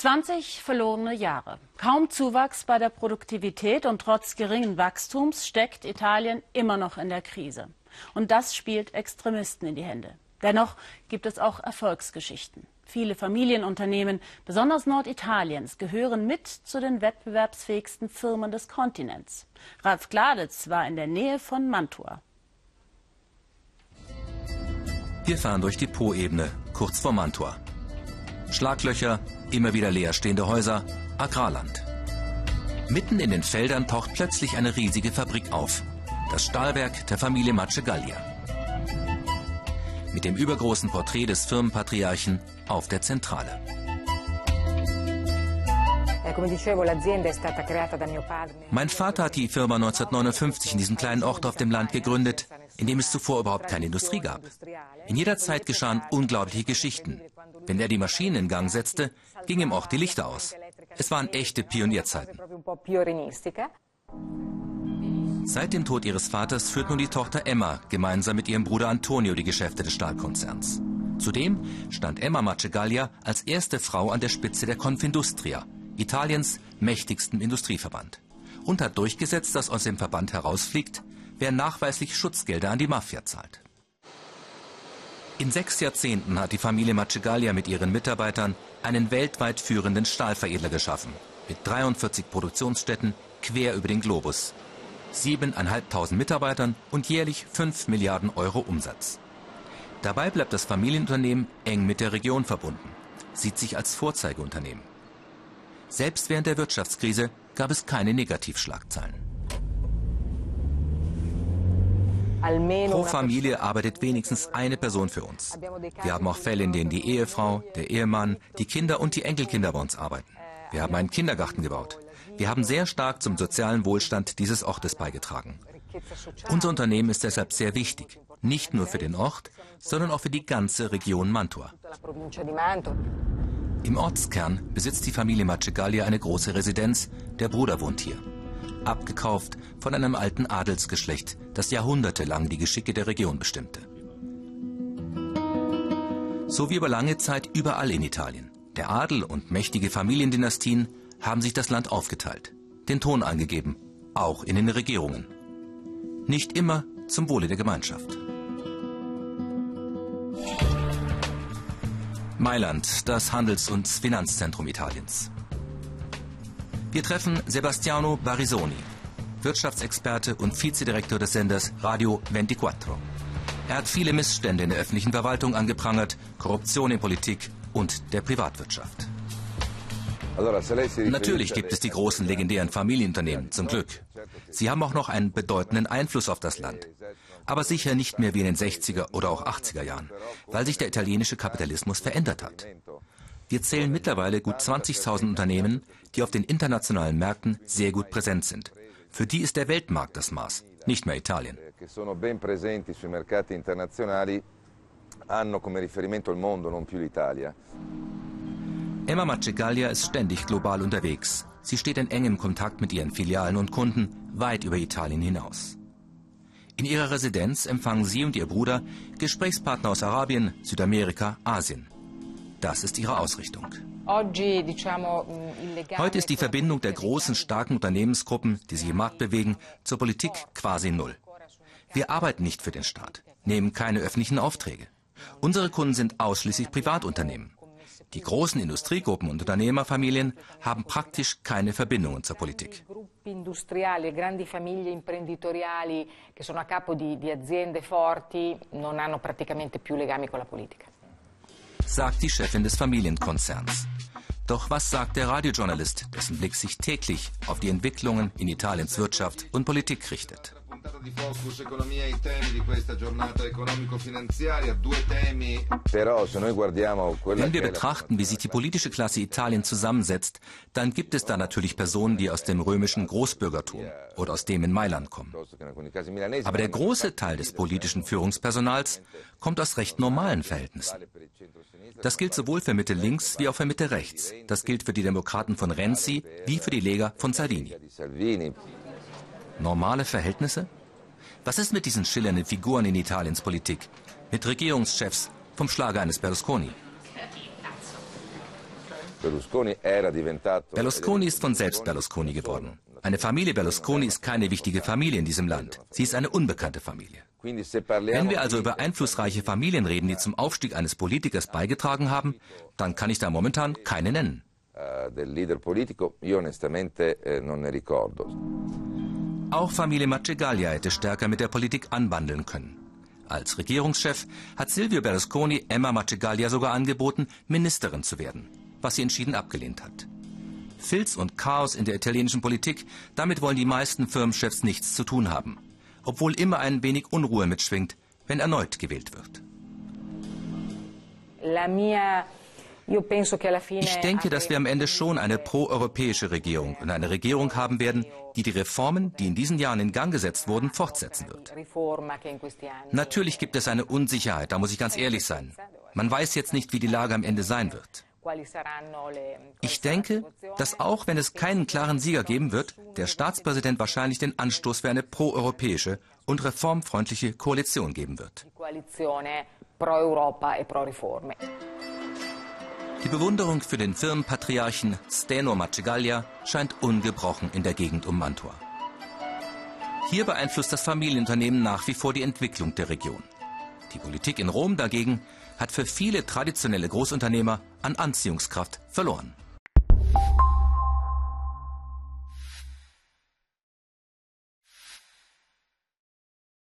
20 verlorene Jahre. Kaum Zuwachs bei der Produktivität und trotz geringen Wachstums steckt Italien immer noch in der Krise. Und das spielt Extremisten in die Hände. Dennoch gibt es auch Erfolgsgeschichten. Viele Familienunternehmen, besonders Norditaliens, gehören mit zu den wettbewerbsfähigsten Firmen des Kontinents. Ralf Gladitz war in der Nähe von Mantua. Wir fahren durch die Po-Ebene, kurz vor Mantua. Schlaglöcher, immer wieder leerstehende Häuser, Agrarland. Mitten in den Feldern taucht plötzlich eine riesige Fabrik auf. Das Stahlwerk der Familie Macegallia. Mit dem übergroßen Porträt des Firmenpatriarchen auf der Zentrale. Mein Vater hat die Firma 1959 in diesem kleinen Ort auf dem Land gegründet, in dem es zuvor überhaupt keine Industrie gab. In jeder Zeit geschahen unglaubliche Geschichten. Wenn er die Maschinen in Gang setzte, ging im Ort die Lichter aus. Es waren echte Pionierzeiten. Seit dem Tod ihres Vaters führt nun die Tochter Emma gemeinsam mit ihrem Bruder Antonio die Geschäfte des Stahlkonzerns. Zudem stand Emma Macegallia als erste Frau an der Spitze der Confindustria, Italiens mächtigstem Industrieverband, und hat durchgesetzt, dass aus dem Verband herausfliegt, wer nachweislich Schutzgelder an die Mafia zahlt. In sechs Jahrzehnten hat die Familie Macegallia mit ihren Mitarbeitern einen weltweit führenden Stahlveredler geschaffen, mit 43 Produktionsstätten quer über den Globus, 7.500 Mitarbeitern und jährlich 5 Milliarden Euro Umsatz. Dabei bleibt das Familienunternehmen eng mit der Region verbunden, sieht sich als Vorzeigeunternehmen. Selbst während der Wirtschaftskrise gab es keine Negativschlagzeilen. Pro Familie arbeitet wenigstens eine Person für uns. Wir haben auch Fälle, in denen die Ehefrau, der Ehemann, die Kinder und die Enkelkinder bei uns arbeiten. Wir haben einen Kindergarten gebaut. Wir haben sehr stark zum sozialen Wohlstand dieses Ortes beigetragen. Unser Unternehmen ist deshalb sehr wichtig, nicht nur für den Ort, sondern auch für die ganze Region Mantua. Im Ortskern besitzt die Familie Macegallia eine große Residenz, der Bruder wohnt hier abgekauft von einem alten Adelsgeschlecht, das jahrhundertelang die Geschicke der Region bestimmte. So wie über lange Zeit überall in Italien. Der Adel und mächtige Familiendynastien haben sich das Land aufgeteilt, den Ton angegeben, auch in den Regierungen. Nicht immer zum Wohle der Gemeinschaft. Mailand, das Handels- und Finanzzentrum Italiens. Wir treffen Sebastiano Barisoni, Wirtschaftsexperte und Vizedirektor des Senders Radio 24. Er hat viele Missstände in der öffentlichen Verwaltung angeprangert, Korruption in Politik und der Privatwirtschaft. Natürlich gibt es die großen legendären Familienunternehmen, zum Glück. Sie haben auch noch einen bedeutenden Einfluss auf das Land. Aber sicher nicht mehr wie in den 60er oder auch 80er Jahren, weil sich der italienische Kapitalismus verändert hat. Wir zählen mittlerweile gut 20.000 Unternehmen, die auf den internationalen Märkten sehr gut präsent sind. Für die ist der Weltmarkt das Maß, nicht mehr Italien. Emma Macegallia ist ständig global unterwegs. Sie steht in engem Kontakt mit ihren Filialen und Kunden weit über Italien hinaus. In ihrer Residenz empfangen sie und ihr Bruder Gesprächspartner aus Arabien, Südamerika, Asien. Das ist ihre Ausrichtung. Heute ist die Verbindung der großen, starken Unternehmensgruppen, die sich im Markt bewegen, zur Politik quasi null. Wir arbeiten nicht für den Staat, nehmen keine öffentlichen Aufträge. Unsere Kunden sind ausschließlich Privatunternehmen. Die großen Industriegruppen und Unternehmerfamilien haben praktisch keine Verbindungen zur Politik. Sagt die Chefin des Familienkonzerns. Doch was sagt der Radiojournalist, dessen Blick sich täglich auf die Entwicklungen in Italiens Wirtschaft und Politik richtet? Di Focus Economia i temi di questa giornata economico-finanziaria, due temi. Wenn wir betrachten, wie sich die politische Klasse Italien zusammensetzt, dann gibt es da natürlich Personen, die aus dem römischen Großbürgertum oder aus dem in Mailand kommen. Aber der große Teil des politischen Führungspersonals kommt aus recht normalen Verhältnissen. Das gilt sowohl für Mitte links wie auch für Mitte rechts. Das gilt für die Demokraten von Renzi wie für die Lega von Salvini. Normale Verhältnisse? Was ist mit diesen schillernden Figuren in Italiens Politik? Mit Regierungschefs vom Schlage eines Berlusconi? Berlusconi ist von selbst Berlusconi geworden. Eine Familie Berlusconi ist keine wichtige Familie in diesem Land. Sie ist eine unbekannte Familie. Wenn wir also über einflussreiche Familien reden, die zum Aufstieg eines Politikers beigetragen haben, dann kann ich da momentan keine nennen. Auch Familie Macegaglia hätte stärker mit der Politik anbandeln können. Als Regierungschef hat Silvio Berlusconi Emma Macegaglia sogar angeboten, Ministerin zu werden, was sie entschieden abgelehnt hat. Filz und Chaos in der italienischen Politik, damit wollen die meisten Firmenchefs nichts zu tun haben, obwohl immer ein wenig Unruhe mitschwingt, wenn erneut gewählt wird. Ich denke, dass wir am Ende schon eine proeuropäische Regierung und eine Regierung haben werden, die die Reformen, die in diesen Jahren in Gang gesetzt wurden, fortsetzen wird. Natürlich gibt es eine Unsicherheit, da muss ich ganz ehrlich sein. Man weiß jetzt nicht, wie die Lage am Ende sein wird. Ich denke, dass auch wenn es keinen klaren Sieger geben wird, der Staatspräsident wahrscheinlich den Anstoß für eine proeuropäische und reformfreundliche Koalition geben wird. Die Bewunderung für den Firmenpatriarchen Steno Macegaglia scheint ungebrochen in der Gegend um Mantua. Hier beeinflusst das Familienunternehmen nach wie vor die Entwicklung der Region. Die Politik in Rom dagegen hat für viele traditionelle Großunternehmer an Anziehungskraft verloren.